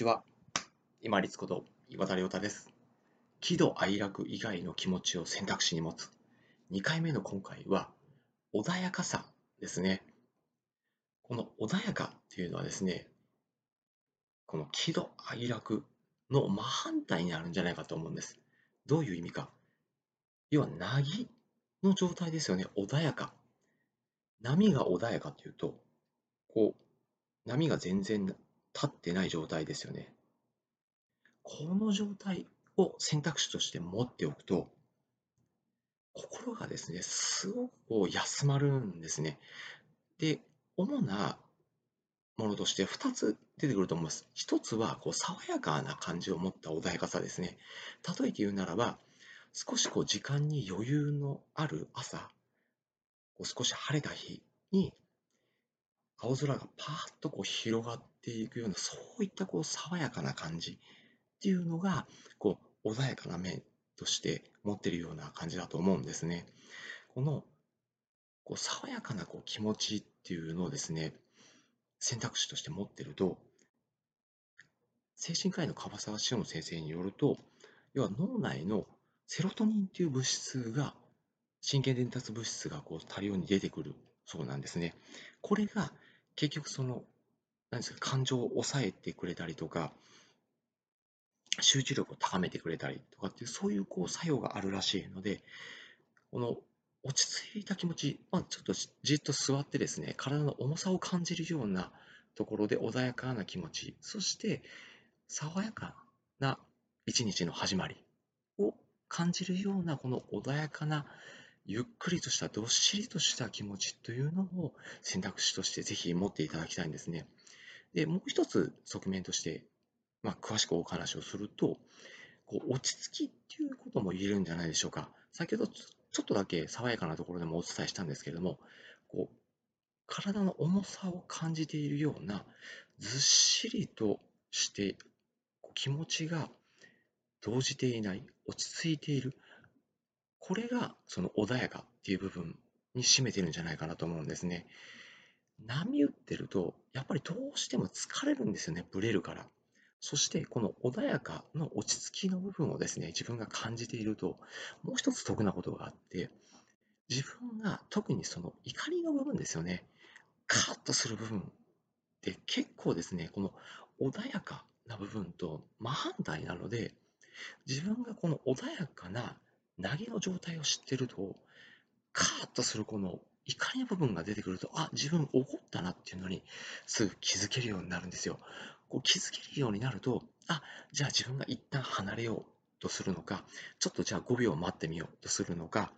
ちは。今立こと岩田亮太です。喜怒哀楽以外の気持ちを選択肢に持つ。2回目の今回は、穏やかさですね。この穏やかっていうのはですね、この喜怒哀楽の真反対にあるんじゃないかと思うんです。どういう意味か。要は、なぎの状態ですよね。穏やか。波が穏やかというと、こう、波が全然立ってない状態ですよね。この状態を選択肢として持っておくと、心がですね、すごくこう休まるんですね。で、主なものとして2つ出てくると思います。1つはこう爽やかな感じを持った穏やかさですね。例えて言うならば、少しこう時間に余裕のある朝、こう少し晴れた日に青空がパーッとこう広がっていくような、そういったこう爽やかな感じっていうのが、こう穏やかな面として持ってるような感じだと思うんですね。このこう爽やかなこう気持ちっていうのをですね、選択肢として持ってると、精神科医の樺沢志音先生によると、要は脳内のセロトニンっていう物質が、神経伝達物質がこう多量に出てくるそうなんですね。これが結局その、何ですか、感情を抑えてくれたりとか、集中力を高めてくれたりとかっていう、そういうこう作用があるらしいので、この落ち着いた気持ち、まあ、ちょっとじっと座ってですね、体の重さを感じるようなところで穏やかな気持ち、そして爽やかな一日の始まりを感じるようなこの穏やかなゆっくりとしたどっしりとした気持ちというのを選択肢としてぜひ持っていただきたいんですね。で、もう一つ側面として、まあ、詳しくお話をすると、こう落ち着きっていうことも言えるんじゃないでしょうか。先ほどちょっとだけ爽やかなところでもお伝えしたんですけれども、こう体の重さを感じているようなずっしりとして気持ちが動じていない落ち着いているこれがその穏やかっていう部分に占めてるんじゃないかなと思うんですね。波打ってると、やっぱりどうしても疲れるんですよね、ブレるから。そしてこの穏やかの落ち着きの部分をですね、自分が感じていると、もう一つ得なことがあって、自分が特にその怒りの部分ですよね、カッとする部分って結構ですね、この穏やかな部分と真反対なので、自分がこの穏やかな投げの状態を知ってると、カーッとするこの怒りの部分が出てくると、あ、自分怒ったなっていうのにすぐ気づけるようになるんですよ。こう気づけるようになると、あ、じゃあ自分が一旦離れようとするのか、ちょっとじゃあ5秒待ってみようとするのか、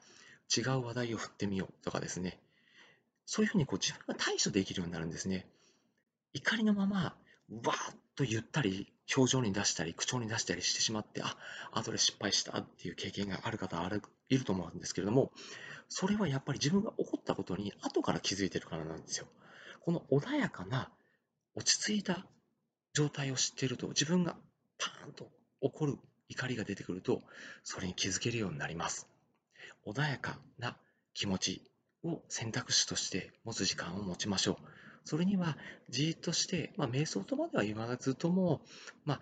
違う話題を振ってみようとかですね。そういうふうにこう自分が対処できるようになるんですね。怒りのまま、わーっと言ったり、表情に出したり、口調に出したりしてしまって、あ、後で失敗したっていう経験がある方あるいると思うんですけれども、それはやっぱり自分が怒ったことに後から気づいてるからなんですよ。この穏やかな、落ち着いた状態を知っていると、自分がパーンと怒る怒りが出てくると、それに気づけるようになります。穏やかな気持ちを選択肢として持つ時間を持ちましょう。それにはじーっとして、まあ、瞑想とまでは言わずとも、まあ、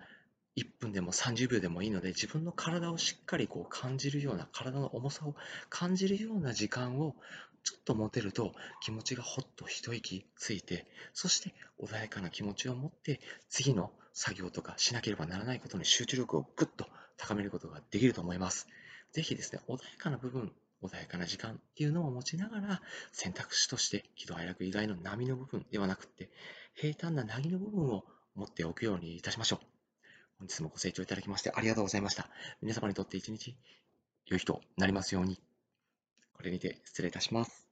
1分でも30秒でもいいので自分の体をしっかりこう感じるような体の重さを感じるような時間をちょっと持てると気持ちがほっと一息ついてそして穏やかな気持ちを持って次の作業とかしなければならないことに集中力をぐっと高めることができると思います。ぜひですね、穏やかな部分穏やかな時間っていうのを持ちながら選択肢として喜怒哀楽以外の波の部分ではなくて平坦な波の部分を持っておくようにいたしましょう。本日もご清聴いただきましてありがとうございました。皆様にとって一日良い日となりますように。これにて失礼いたします。